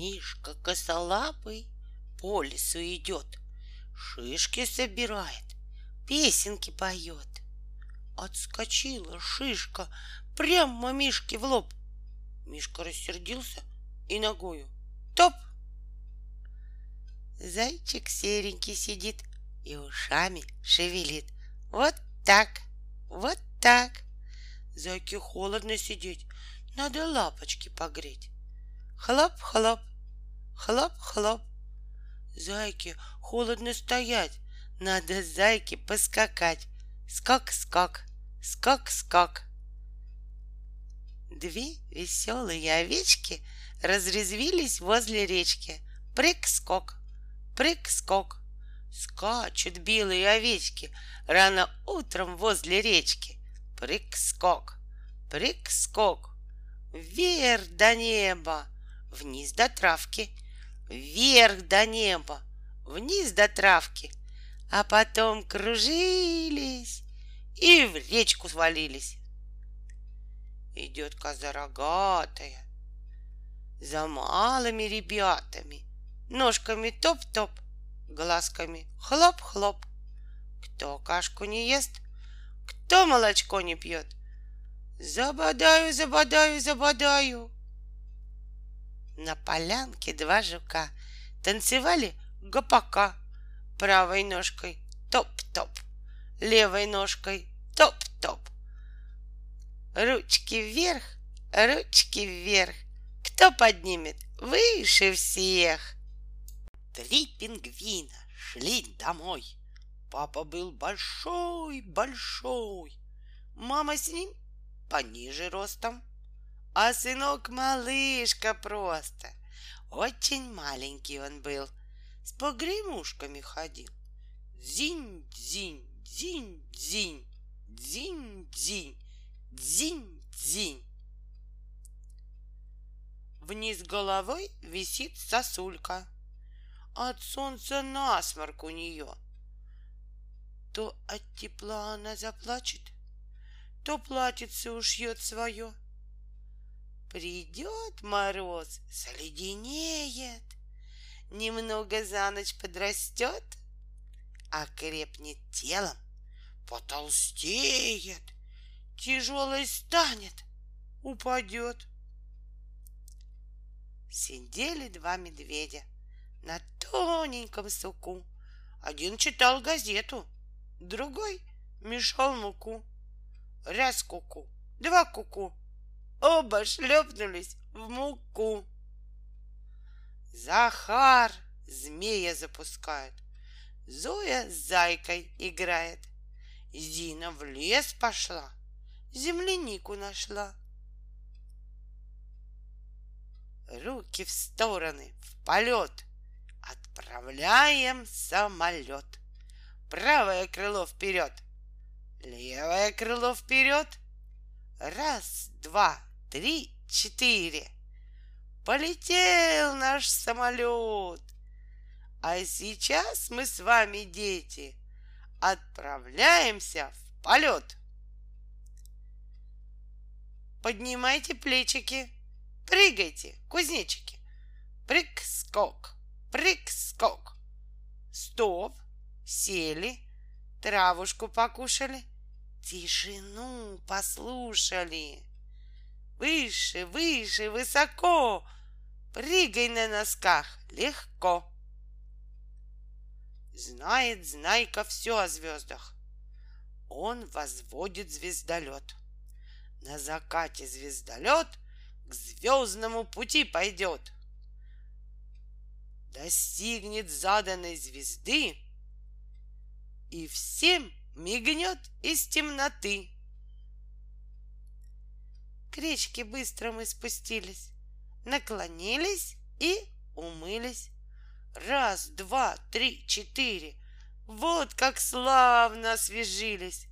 Мишка косолапый по лесу идет, Шишки собирает, песенки поет. Отскочила шишка прямо Мишке в лоб. Мишка рассердился и ногою топ. Зайчик серенький сидит и ушами шевелит. Вот так, вот так. Зайке холодно сидеть, надо лапочки погреть. Хлоп-хлоп, хлоп-хлоп. Зайке холодно стоять, надо зайке поскакать. Скок-скок, скок-скок. Две веселые овечки разрезвились возле речки. Прыг-скок, прыг-скок. Скачут белые овечки рано утром возле речки. Прыг-скок, прыг-скок. Вверх до неба, вниз до травки, вверх до неба, вниз до травки, а потом кружились и в речку свалились. Идет коза рогатая за малыми ребятами, ножками топ-топ, глазками хлоп-хлоп. Кто кашку не ест, кто молочко не пьет, забодаю, забодаю, забодаю. На полянке два жука танцевали гопака правой ножкой топ-топ, левой ножкой топ-топ. Ручки вверх, ручки вверх. Кто поднимет выше всех? Три пингвина шли домой. Папа был большой-большой. Мама с ним пониже ростом а сынок малышка просто. Очень маленький он был, с погремушками ходил. Дзинь-дзинь, дзинь-дзинь, дзинь-дзинь, дзинь-дзинь. Вниз головой висит сосулька. От солнца насморк у нее. То от тепла она заплачет, то платьице ушьет свое — Придет мороз, заледенеет, Немного за ночь подрастет, Окрепнет телом, потолстеет, Тяжелой станет, упадет. Сидели два медведя на тоненьком суку. Один читал газету, другой мешал муку. Раз куку, два куку, Оба шлепнулись в муку. Захар змея запускает. Зоя с зайкой играет. Зина в лес пошла, землянику нашла. Руки в стороны, в полет. Отправляем самолет. Правое крыло вперед, левое крыло вперед. Раз, два, три, четыре. Полетел наш самолет. А сейчас мы с вами, дети, отправляемся в полет. Поднимайте плечики, прыгайте, кузнечики. Прыг-скок, прыг-скок. Стоп, сели, травушку покушали, тишину послушали. Выше, выше, высоко. Прыгай на носках легко. Знает Знайка все о звездах. Он возводит звездолет. На закате звездолет к звездному пути пойдет. Достигнет заданной звезды и всем мигнет из темноты. К речке быстро мы спустились, наклонились и умылись. Раз, два, три, четыре. Вот как славно освежились.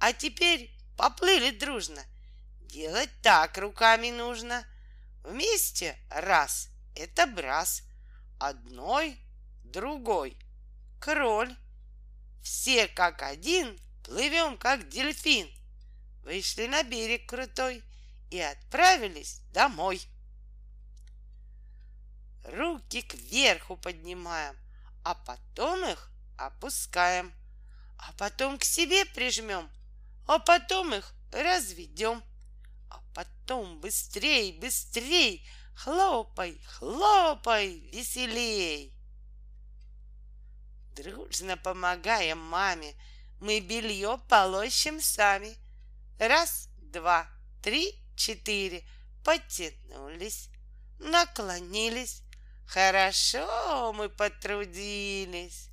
А теперь поплыли дружно. Делать так руками нужно. Вместе раз — это брас. Одной — другой — кроль. Все как один плывем, как дельфин. Вышли на берег крутой — и отправились домой. руки кверху поднимаем, а потом их опускаем, а потом к себе прижмем, а потом их разведем, а потом быстрей, быстрей, хлопай, хлопай, веселей. Дружно помогаем маме, мы белье полощем сами. Раз, два, три, четыре. Потянулись, наклонились. Хорошо мы потрудились.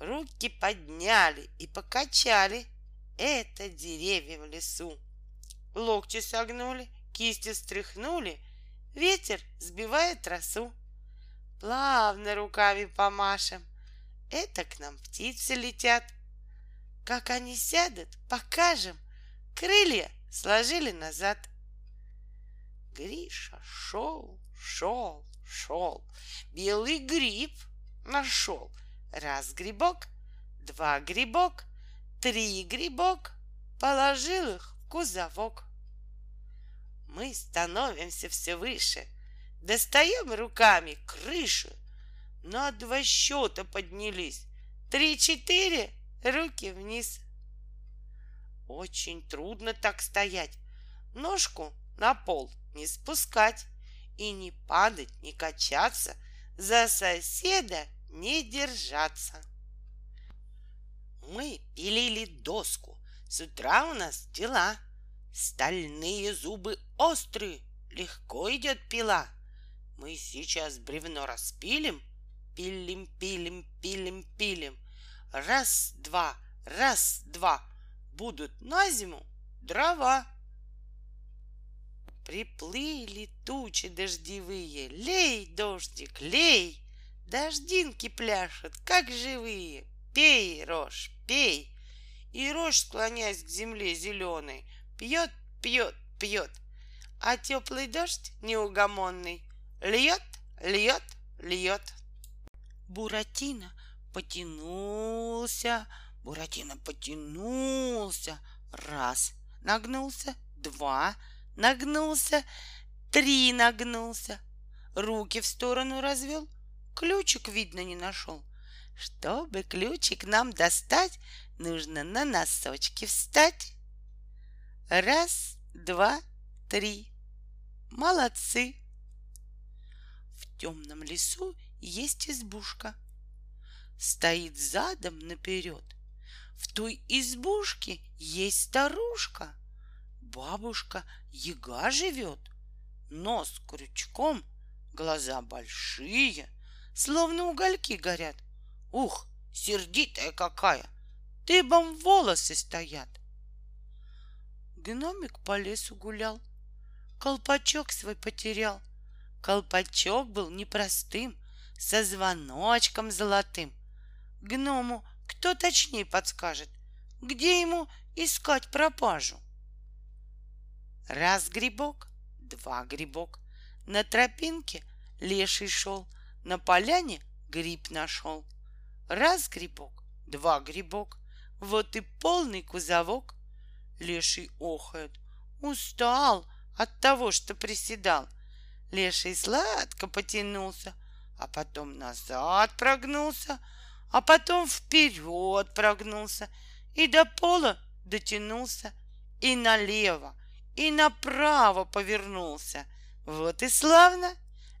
Руки подняли и покачали. Это деревья в лесу. Локти согнули, кисти стряхнули. Ветер сбивает росу. Плавно руками помашем. Это к нам птицы летят. Как они сядут, покажем. Крылья сложили назад. Гриша шел, шел, шел. Белый гриб нашел. Раз грибок, два грибок, три грибок. Положил их в кузовок. Мы становимся все выше, достаем руками крышу. На два счета поднялись. Три-четыре, руки вниз. Очень трудно так стоять. Ножку на пол не спускать и не падать, не качаться, за соседа не держаться. Мы пилили доску, с утра у нас дела. Стальные зубы острые, легко идет пила. Мы сейчас бревно распилим, пилим, пилим, пилим, пилим. Раз, два, раз, два. Будут на зиму дрова. Приплыли тучи дождевые, лей, дождик, лей. Дождинки пляшут, как живые. Пей, рожь, пей. И рожь, склоняясь к земле зеленой, пьет, пьет, пьет. А теплый дождь неугомонный льет, льет, льет. Буратино потянулся, Буратино потянулся. Раз, нагнулся, два, нагнулся, три нагнулся. Руки в сторону развел, ключик, видно, не нашел. Чтобы ключик нам достать, нужно на носочки встать. Раз, два, три. Молодцы. В темном лесу есть избушка. Стоит задом наперед. В той избушке есть старушка. Бабушка яга живет. Нос крючком, глаза большие, словно угольки горят. Ух, сердитая какая! Дыбом волосы стоят. Гномик по лесу гулял, колпачок свой потерял — Колпачок был непростым, со звоночком золотым. Гному кто точнее подскажет, где ему искать пропажу? Раз грибок, два грибок. На тропинке леший шел, на поляне гриб нашел. Раз грибок, два грибок, вот и полный кузовок. Леший охает, устал от того, что приседал — Леший сладко потянулся, а потом назад прогнулся, а потом вперед прогнулся и до пола дотянулся, и налево, и направо повернулся. Вот и славно!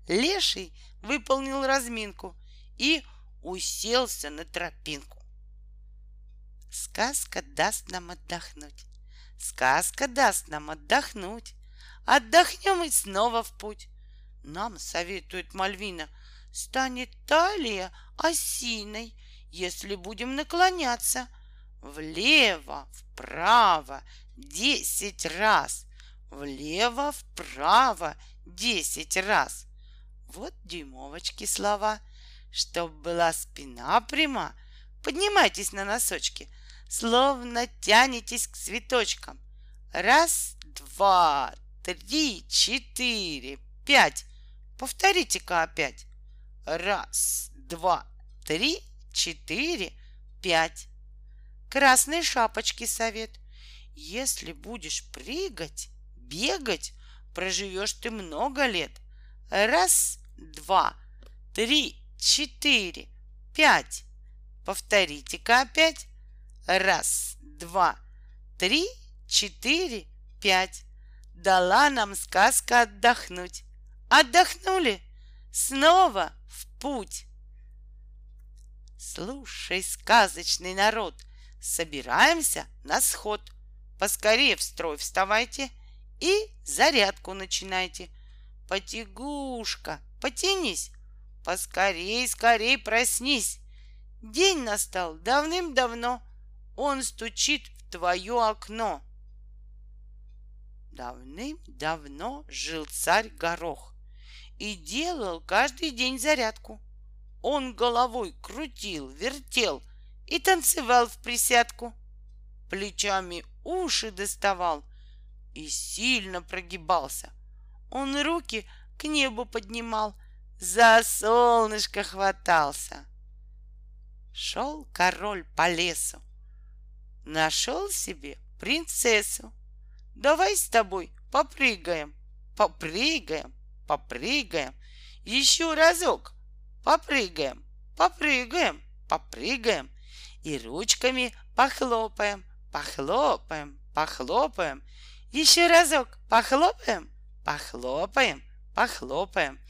Леший выполнил разминку и уселся на тропинку. Сказка даст нам отдохнуть. Сказка даст нам отдохнуть. Отдохнем и снова в путь. Нам, советует Мальвина, станет талия осиной, если будем наклоняться влево, вправо десять раз, влево, вправо десять раз. Вот дюймовочки слова. Чтоб была спина пряма, поднимайтесь на носочки, словно тянетесь к цветочкам. Раз, два, три, четыре, пять. Повторите-ка опять. Раз, два, три, четыре, пять. Красной шапочки совет. Если будешь прыгать, бегать, проживешь ты много лет. Раз, два, три, четыре, пять. Повторите-ка опять. Раз, два, три, четыре, пять. Дала нам сказка отдохнуть. Отдохнули? Снова путь. Слушай, сказочный народ, собираемся на сход. Поскорее в строй вставайте и зарядку начинайте. Потягушка, потянись, поскорей, скорей проснись. День настал давным-давно, он стучит в твое окно. Давным-давно жил царь Горох и делал каждый день зарядку. Он головой крутил, вертел и танцевал в присядку. Плечами уши доставал и сильно прогибался. Он руки к небу поднимал, за солнышко хватался. Шел король по лесу, нашел себе принцессу. Давай с тобой попрыгаем, попрыгаем, попрыгаем. Еще разок попрыгаем, попрыгаем, попрыгаем. И ручками похлопаем, похлопаем, похлопаем. Еще разок похлопаем, похлопаем, похлопаем.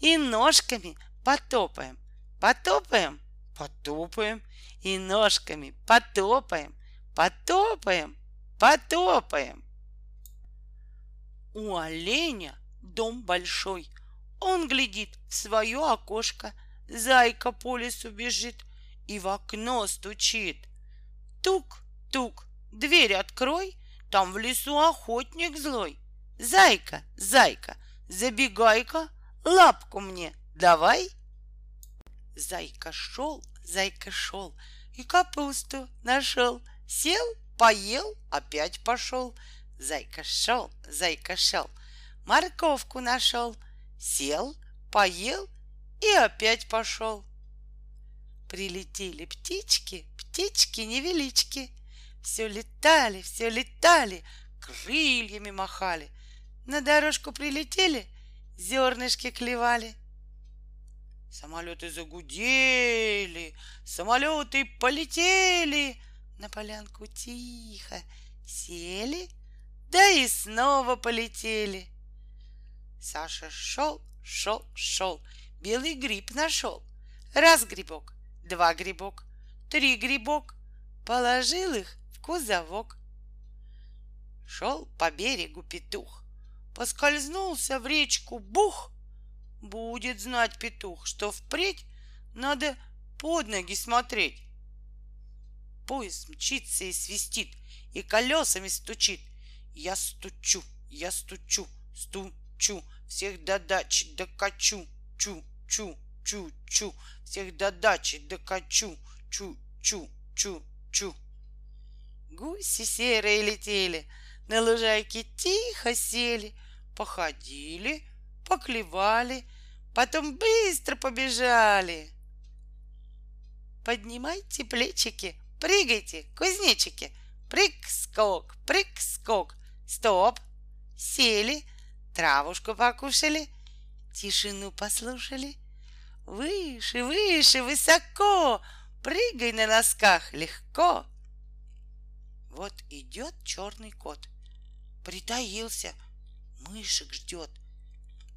И ножками потопаем, потопаем, потопаем. И ножками потопаем, потопаем, потопаем. У оленя дом большой. Он глядит в свое окошко. Зайка по лесу бежит и в окно стучит. Тук-тук, дверь открой, там в лесу охотник злой. Зайка, зайка, забегай-ка, лапку мне давай. Зайка шел, зайка шел и капусту нашел. Сел, поел, опять пошел. Зайка шел, зайка шел, морковку нашел, сел, поел и опять пошел. Прилетели птички, птички невелички, все летали, все летали, крыльями махали. На дорожку прилетели, зернышки клевали. Самолеты загудели, самолеты полетели, на полянку тихо сели да и снова полетели. Саша шел, шел, шел, белый гриб нашел. Раз грибок, два грибок, три грибок, положил их в кузовок. Шел по берегу петух, поскользнулся в речку бух. Будет знать петух, что впредь надо под ноги смотреть. Поезд мчится и свистит, и колесами стучит, я стучу, я стучу, стучу, всех до дачи докачу, чу, чу, чу, чу, всех до дачи докачу, чу, чу, чу, чу. Гуси серые летели, на лужайке тихо сели, походили, поклевали, потом быстро побежали. Поднимайте плечики, прыгайте, кузнечики, прыг-скок, прыг-скок, Стоп! Сели, травушку покушали, тишину послушали. Выше, выше, высоко, прыгай на носках легко. Вот идет черный кот, притаился, мышек ждет.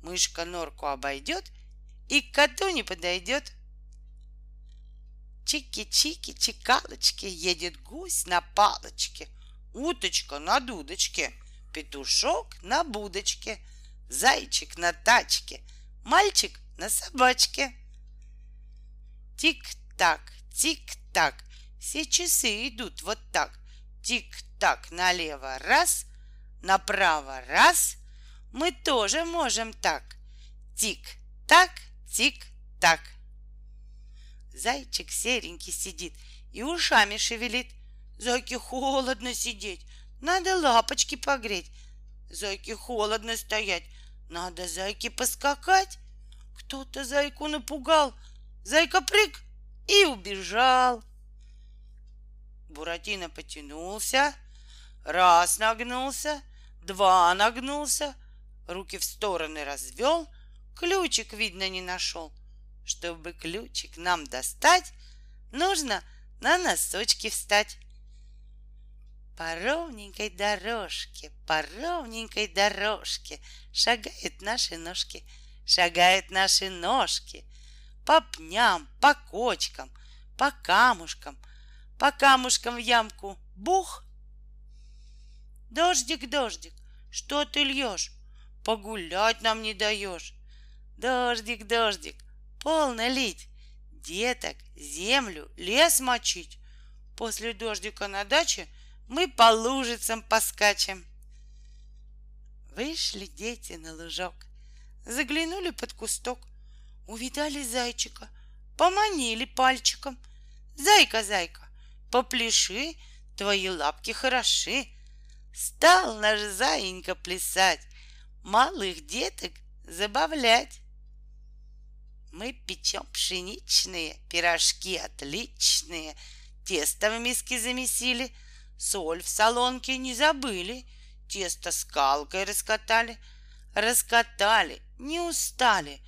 Мышка норку обойдет и к коту не подойдет. Чики-чики, чекалочки, едет гусь на палочке, уточка на дудочке — петушок на будочке, зайчик на тачке, мальчик на собачке. Тик-так, тик-так, все часы идут вот так. Тик-так налево раз, направо раз. Мы тоже можем так. Тик-так, тик-так. Зайчик серенький сидит и ушами шевелит. Зайке холодно сидеть, надо лапочки погреть. Зайке холодно стоять. Надо зайке поскакать. Кто-то зайку напугал. Зайка прыг и убежал. Буратино потянулся, раз нагнулся, два нагнулся, руки в стороны развел, ключик, видно, не нашел. Чтобы ключик нам достать, нужно на носочки встать. По ровненькой дорожке, по ровненькой дорожке Шагают наши ножки, шагают наши ножки По пням, по кочкам, по камушкам По камушкам в ямку бух Дождик, дождик, что ты льешь? Погулять нам не даешь. Дождик, дождик, полно лить, Деток, землю, лес мочить. После дождика на даче мы по лужицам поскачем. Вышли дети на лужок, заглянули под кусток, увидали зайчика, поманили пальчиком. Зайка, зайка, попляши, твои лапки хороши. Стал наш заинька плясать, малых деток забавлять. Мы печем пшеничные пирожки отличные, тесто в миске замесили, соль в солонке не забыли, тесто скалкой раскатали, раскатали, не устали,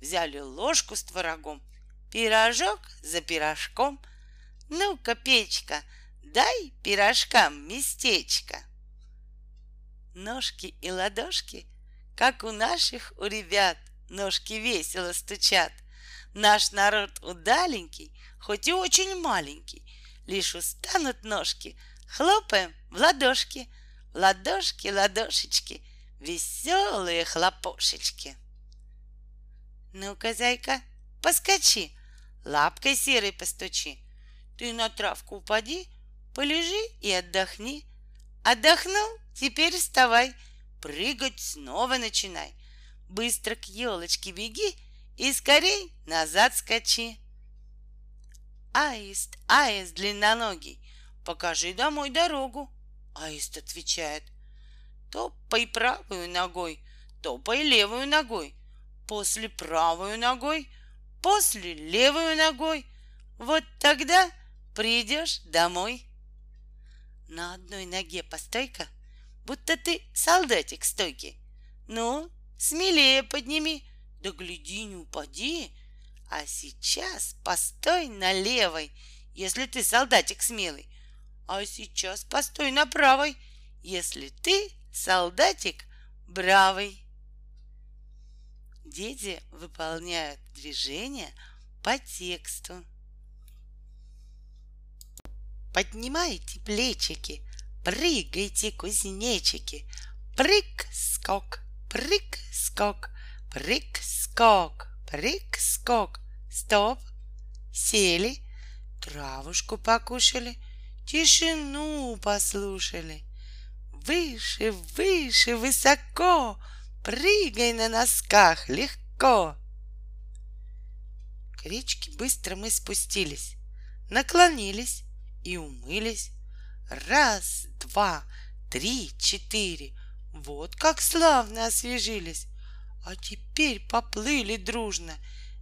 взяли ложку с творогом, пирожок за пирожком. Ну-ка, печка, дай пирожкам местечко ножки и ладошки, как у наших, у ребят, ножки весело стучат. Наш народ удаленький, хоть и очень маленький, лишь устанут ножки, хлопаем в ладошки, в ладошки, ладошечки, веселые хлопошечки. Ну-ка, зайка, поскочи, лапкой серой постучи. Ты на травку упади, полежи и отдохни. Отдохнул? Теперь вставай, прыгать снова начинай. Быстро к елочке беги и скорей назад скачи. Аист, аист длинноногий, покажи домой дорогу. Аист отвечает, топай правую ногой, топай левую ногой, после правую ногой, после левую ногой. Вот тогда придешь домой. На одной ноге постой-ка — будто ты солдатик стойкий. Ну, смелее подними, да гляди, не упади. А сейчас постой на левой, если ты солдатик смелый. А сейчас постой на правой, если ты солдатик бравый. Дети выполняют движения по тексту. Поднимайте плечики, Прыгайте, кузнечики, прыг-скок, прыг-скок, прыг-скок, прыг-скок. Стоп! Сели, травушку покушали, тишину послушали. Выше, выше, высоко, прыгай на носках легко. К речке быстро мы спустились, наклонились и умылись. Раз, два, три, четыре. Вот как славно освежились. А теперь поплыли дружно.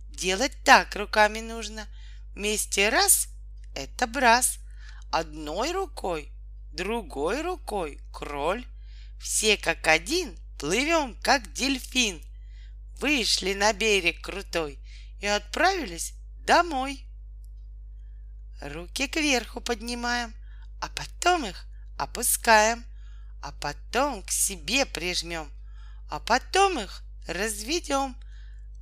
Делать так руками нужно. Вместе раз — это брас. Одной рукой, другой рукой — кроль. Все как один плывем, как дельфин. Вышли на берег крутой и отправились домой. Руки кверху поднимаем, а потом их опускаем, а потом к себе прижмем, а потом их разведем,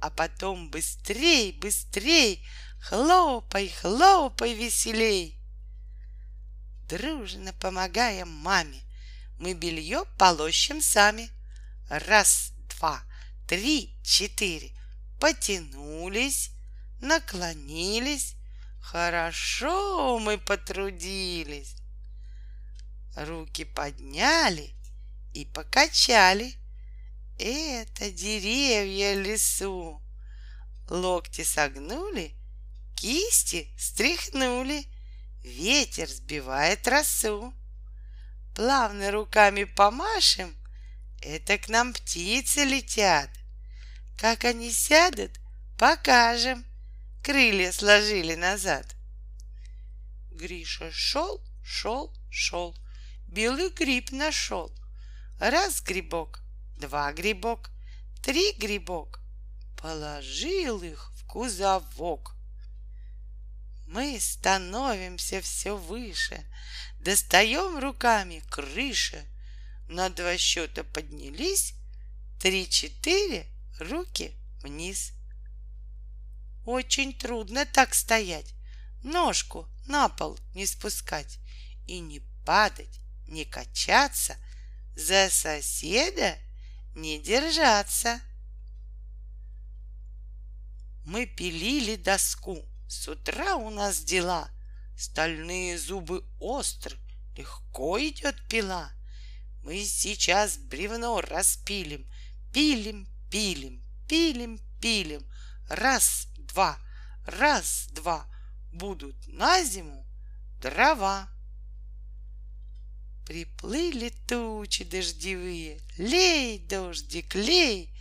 а потом быстрей, быстрей, хлопай, хлопай веселей. Дружно помогаем маме, мы белье полощем сами. Раз, два, три, четыре. Потянулись, наклонились. Хорошо мы потрудились руки подняли и покачали. Это деревья лесу. Локти согнули, кисти стряхнули, ветер сбивает росу. Плавно руками помашем, это к нам птицы летят. Как они сядут, покажем. Крылья сложили назад. Гриша шел, шел, шел — белый гриб нашел. Раз грибок, два грибок, три грибок. положил их в кузовок. Мы становимся все выше, достаем руками крыши. На два счета поднялись, три-четыре, руки вниз. Очень трудно так стоять, ножку на пол не спускать и не падать, не качаться, за соседа не держаться. Мы пилили доску, с утра у нас дела, Стальные зубы остры, легко идет пила. Мы сейчас бревно распилим, Пилим, пилим, пилим, пилим. Раз, два, раз, два, Будут на зиму дрова. Приплыли тучи дождевые, Лей, дождик, лей,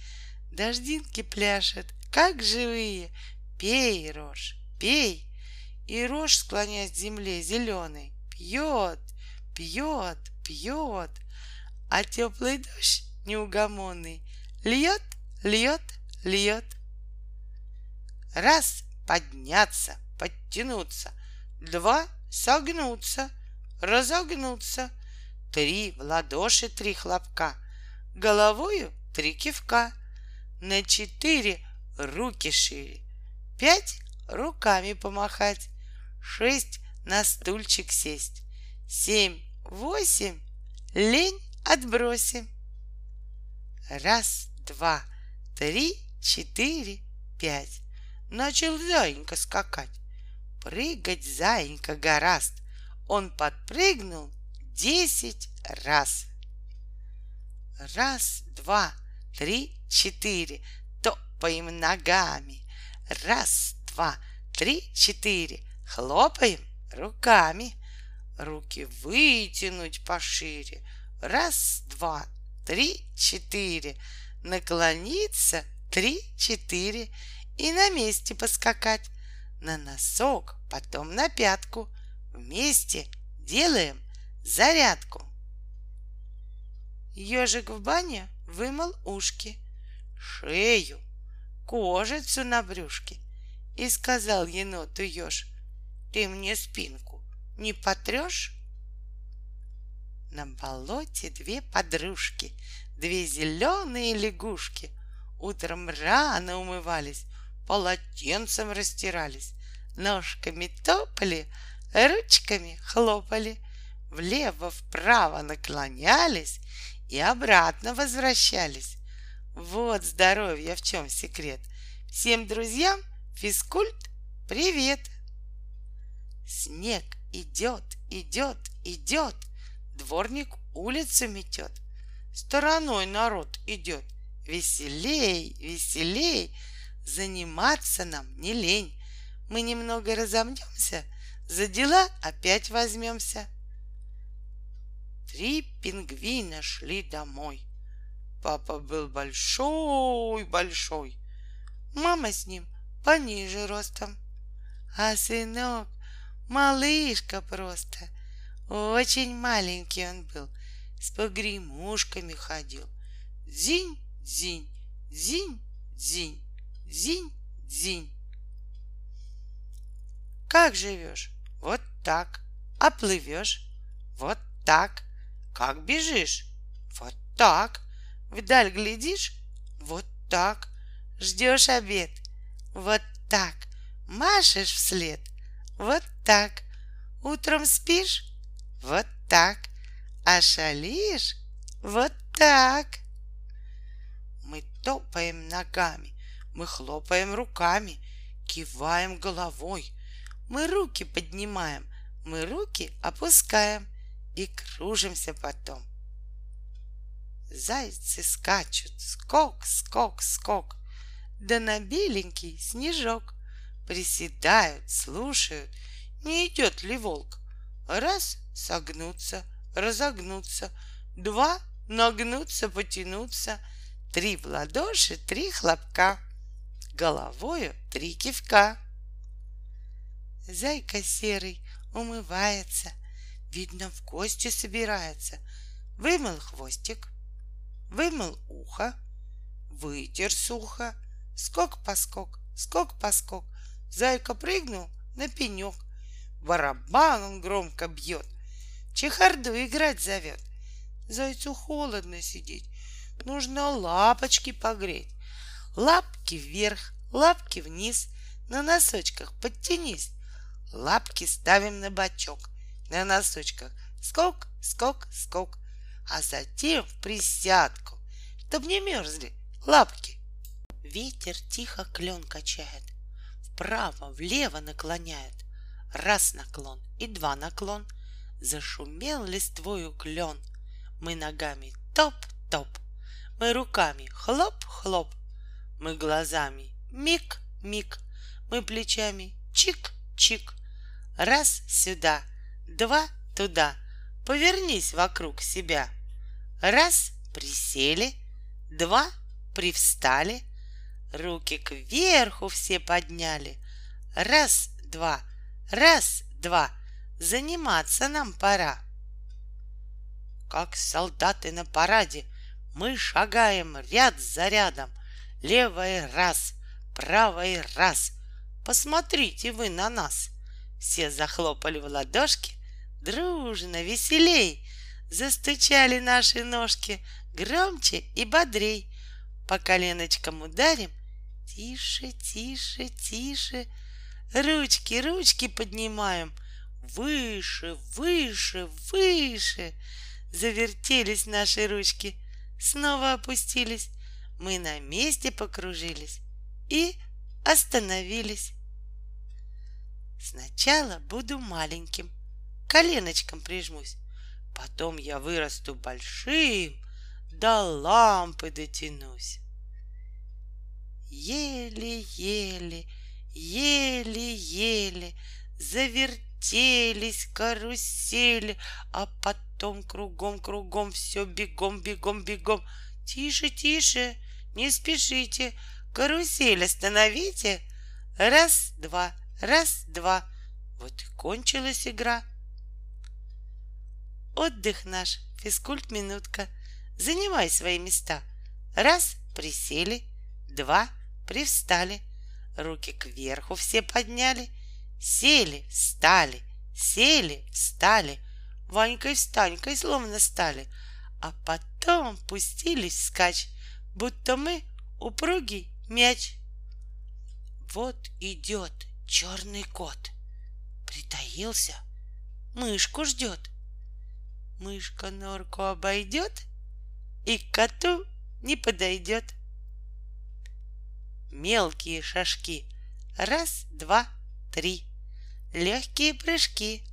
Дождинки пляшут, как живые, Пей, рожь, пей. И рожь, склоняясь к земле, зеленый, пьет, пьет, пьет. А теплый дождь неугомонный льет, льет, льет. Раз — подняться, подтянуться. Два — согнуться, разогнуться. Три — в ладоши три хлопка. Головою три кивка. На четыре — руки шире. Пять руками помахать, шесть на стульчик сесть, семь, восемь, лень отбросим. Раз, два, три, четыре, пять. Начал заинька скакать. Прыгать заинька гораст. Он подпрыгнул десять раз. Раз, два, три, четыре. Топаем ногами. Раз, два, три, четыре. Хлопаем руками. Руки вытянуть пошире. Раз, два, три, четыре. Наклониться три, четыре. И на месте поскакать. На носок, потом на пятку. Вместе делаем зарядку. Ежик в бане вымыл ушки, шею, кожицу на брюшке и сказал еноту еж, ты мне спинку не потрешь? На болоте две подружки, две зеленые лягушки Утром рано умывались, полотенцем растирались, Ножками топали, ручками хлопали, Влево-вправо наклонялись и обратно возвращались. Вот здоровье в чем секрет. Всем друзьям физкульт привет. Снег идет, идет, идет. Дворник улицу метет. Стороной народ идет. Веселей, веселей. Заниматься нам не лень. Мы немного разомнемся, за дела опять возьмемся. Три пингвина шли домой. Папа был большой-большой. Мама с ним пониже ростом. А сынок малышка просто. Очень маленький он был. С погремушками ходил. Дзинь, дзинь, дзинь, дзинь, дзинь, дзинь. Как живешь? Вот так. А плывешь? Вот так. Как бежишь? Вот так. Вдаль глядишь? Вот так. Ждешь обед? Вот так. Машешь вслед? Вот так. Утром спишь? Вот так. А шалишь? Вот так. Мы топаем ногами, мы хлопаем руками, киваем головой. Мы руки поднимаем, мы руки опускаем и кружимся потом. Зайцы скачут, скок, скок, скок, Да на беленький снежок Приседают, слушают, не идет ли волк. Раз — согнуться, разогнуться, Два — нагнуться, потянуться, Три в ладоши, три хлопка, Головою три кивка. Зайка серый умывается, Видно, в гости собирается. Вымыл хвостик, вымыл ухо, вытер сухо, скок-поскок, скок-поскок. Зайка прыгнул на пенек. Барабан он громко бьет, чехарду играть зовет. Зайцу холодно сидеть, нужно лапочки погреть. Лапки вверх, лапки вниз, на носочках подтянись. Лапки ставим на бочок, на носочках скок, скок, скок, а затем в присядку, чтоб не мерзли лапки. Ветер тихо клен качает, вправо, влево наклоняет. Раз наклон и два наклон, зашумел листвою клен. Мы ногами топ-топ, мы руками хлоп-хлоп, мы глазами миг-миг, мы плечами чик-чик. Раз сюда, два туда, повернись вокруг себя. Раз присели, два привстали, руки кверху все подняли. Раз, два, раз, два, заниматься нам пора. Как солдаты на параде, мы шагаем ряд за рядом, левая раз, правая раз. Посмотрите вы на нас. Все захлопали в ладошки, дружно, веселей. Застучали наши ножки громче и бодрей. По коленочкам ударим, тише, тише, тише. Ручки, ручки поднимаем, выше, выше, выше. Завертелись наши ручки, снова опустились. Мы на месте покружились и остановились. Сначала буду маленьким, коленочком прижмусь. Потом я вырасту большим, до лампы дотянусь. Еле-еле, еле-еле завертелись карусели, а потом кругом-кругом все бегом-бегом-бегом. Тише-тише, не спешите, карусель остановите. Раз, два, раз, два. Вот и кончилась игра. Отдых наш, физкульт-минутка. Занимай свои места. Раз, присели. Два, привстали. Руки кверху все подняли. Сели, встали, сели, встали. Ванькой встанькой словно стали. А потом пустились вскачь, будто мы упругий мяч. Вот идет черный кот. Притаился, мышку ждет — Мышка норку обойдет и к коту не подойдет. Мелкие шажки. Раз, два, три. Легкие прыжки.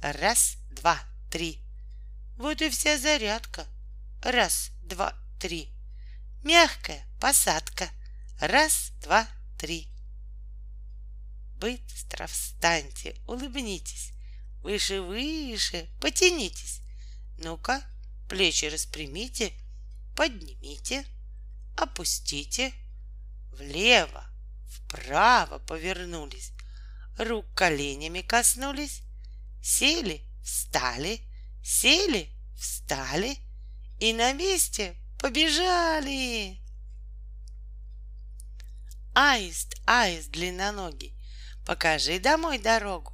Раз, два, три. Вот и вся зарядка. Раз, два, три. Мягкая посадка. Раз, два, три. Быстро встаньте, улыбнитесь. Выше, выше, потянитесь. Ну-ка, плечи распрямите, поднимите, опустите. Влево, вправо повернулись, рук коленями коснулись, сели, встали, сели, встали и на месте побежали. Аист, аист длинноногий, покажи домой дорогу.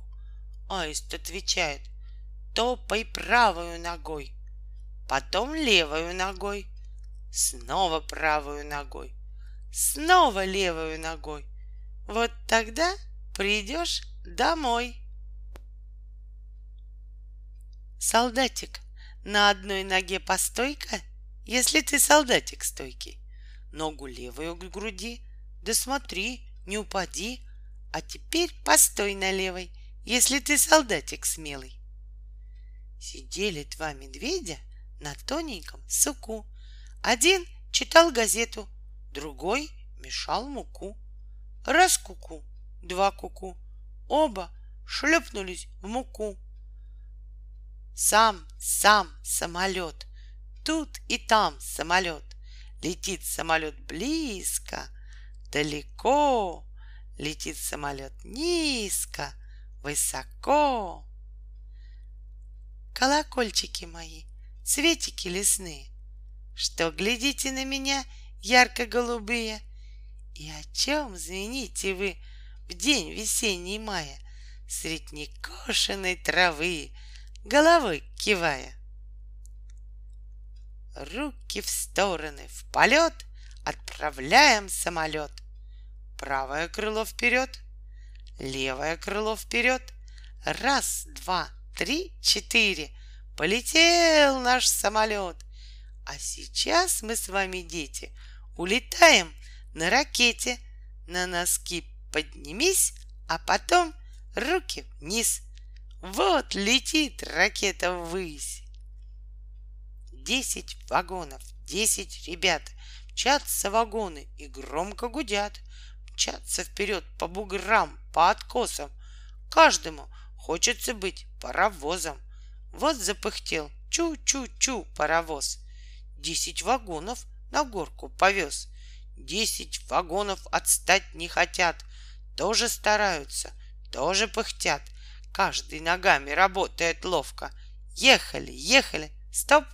Аист отвечает, топай правую ногой, потом левую ногой, снова правую ногой, снова левую ногой. Вот тогда придешь домой. Солдатик, на одной ноге постойка, если ты солдатик стойкий. Ногу левую к груди, да смотри, не упади. А теперь постой на левой, если ты солдатик смелый. Сидели два медведя на тоненьком суку. Один читал газету, другой мешал муку. Раз куку, два куку, оба шлепнулись в муку. Сам, сам самолет, тут и там самолет. Летит самолет близко, далеко, летит самолет низко, высоко колокольчики мои, цветики лесные, что глядите на меня ярко-голубые, И о чем звените вы в день весенний мая Средь некошенной травы, головой кивая? Руки в стороны, в полет Отправляем самолет. Правое крыло вперед, левое крыло вперед. Раз, два, три, четыре. Полетел наш самолет. А сейчас мы с вами, дети, улетаем на ракете. На носки поднимись, а потом руки вниз. Вот летит ракета ввысь. Десять вагонов, десять ребят Мчатся вагоны и громко гудят, Мчатся вперед по буграм, по откосам. Каждому хочется быть паровозом. Вот запыхтел чу-чу-чу паровоз. Десять вагонов на горку повез. Десять вагонов отстать не хотят. Тоже стараются, тоже пыхтят. Каждый ногами работает ловко. Ехали, ехали, стоп,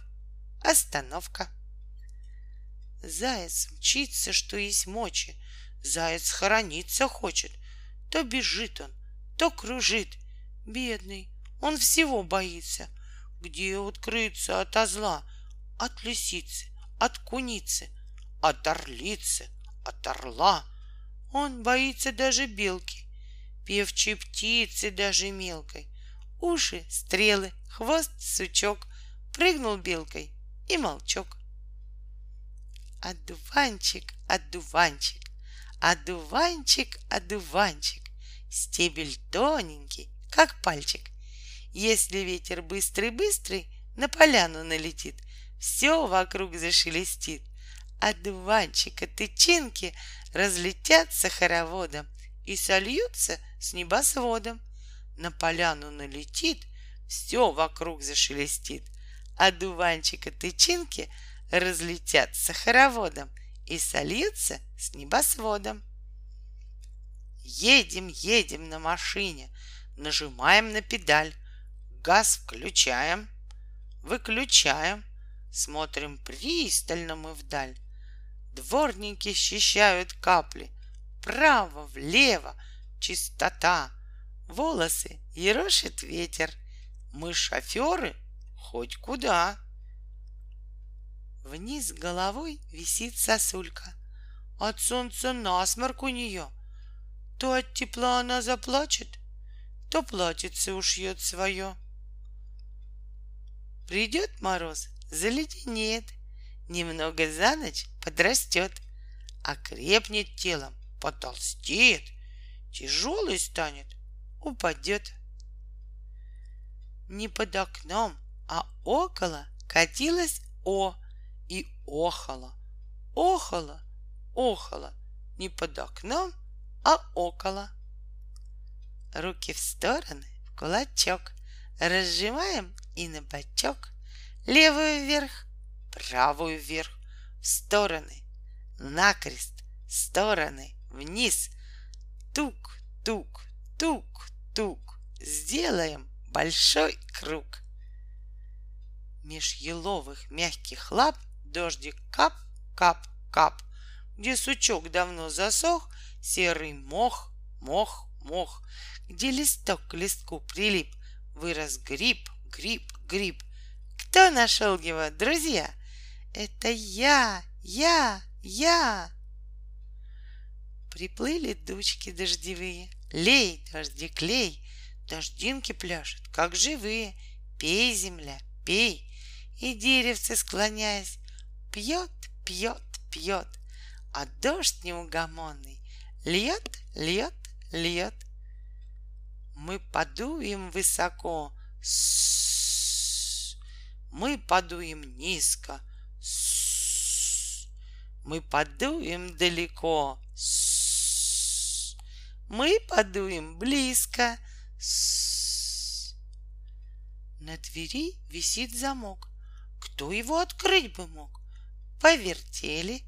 Остановка. Заяц мчится, что есть мочи. Заяц хорониться хочет. То бежит он, то кружит. Бедный, он всего боится. Где укрыться от зла, от лисицы, от куницы, от орлицы, от орла. Он боится даже белки, певчей птицы даже мелкой. Уши — стрелы, хвост — сучок, Прыгнул белкой и молчок. Одуванчик, одуванчик, одуванчик, одуванчик, Стебель тоненький, как пальчик. Если ветер быстрый-быстрый на поляну налетит, Все вокруг зашелестит. Одуванчика тычинки разлетятся хороводом И сольются с небосводом. На поляну налетит, все вокруг зашелестит — одуванчика тычинки разлетятся хороводом и сольются с небосводом. Едем, едем на машине, нажимаем на педаль, газ включаем, выключаем, смотрим пристально мы вдаль. Дворники счищают капли, право, влево, чистота, волосы ерошит ветер. Мы шоферы хоть куда. Вниз головой висит сосулька. От солнца насморк у нее. То от тепла она заплачет, то платьице ушьет свое. Придет мороз, заледенеет, немного за ночь подрастет, окрепнет телом, потолстеет, тяжелый станет, упадет. Не под окном, а около катилась О и охала, охала, охала, не под окном, а около. Руки в стороны, в кулачок, разжимаем и на бочок, левую вверх, правую вверх, в стороны, накрест, стороны, вниз, тук, тук, тук, тук, сделаем большой круг. Меж еловых мягких лап дождик кап, кап, кап. Где сучок давно засох, серый мох, мох, мох. Где листок к листку прилип, вырос гриб, гриб, гриб. Кто нашел его, друзья? Это я, я, я. Приплыли дучки дождевые, Лей, дождик, лей, Дождинки пляшут, как живые. Пей, земля, пей, и деревце, склоняясь, пьет, пьет, пьет, а дождь неугомонный льет, льет, льет. Мы подуем высоко, с мы подуем низко, мы подуем далеко, мы подуем близко, на двери висит замок. Кто его открыть бы мог? Повертели,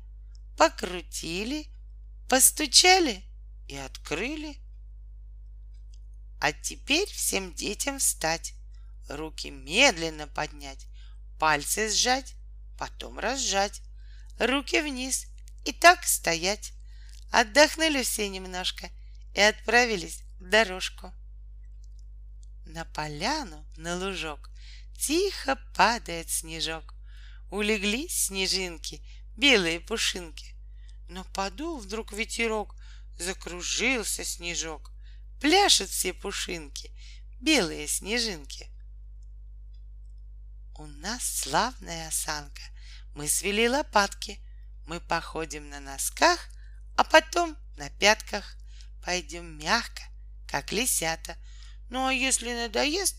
покрутили, постучали и открыли. А теперь всем детям встать, руки медленно поднять, пальцы сжать, потом разжать, руки вниз и так стоять. Отдохнули все немножко и отправились в дорожку. На поляну, на лужок Тихо падает снежок. Улеглись снежинки, белые пушинки. Но подул вдруг ветерок, Закружился снежок. Пляшут все пушинки, белые снежинки. У нас славная осанка, мы свели лопатки, мы походим на носках, а потом на пятках. Пойдем мягко, как лисята. Ну а если надоест,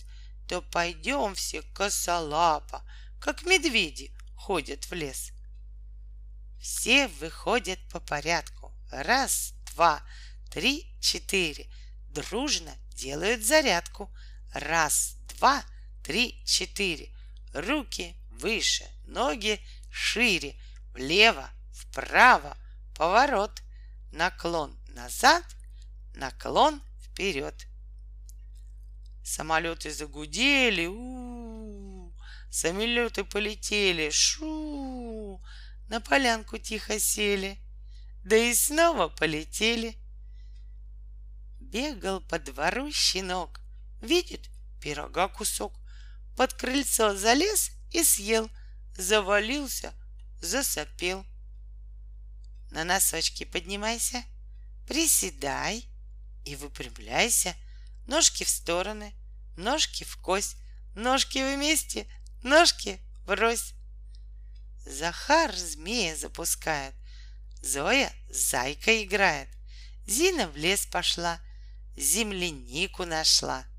то пойдем все косолапо, как медведи ходят в лес. Все выходят по порядку. Раз, два, три, четыре. Дружно делают зарядку. Раз, два, три, четыре. Руки выше, ноги шире. Влево, вправо, поворот. Наклон назад, наклон вперед. Самолеты загудели, у, самолеты полетели, шу, на полянку тихо сели, да и снова полетели. Бегал по двору щенок, видит пирога кусок, под крыльцо залез и съел, завалился, засопел. На носочки поднимайся, приседай и выпрямляйся, ножки в стороны, ножки в кость, ножки вместе, ножки врозь. Захар змея запускает, Зоя с зайкой играет, Зина в лес пошла, землянику нашла —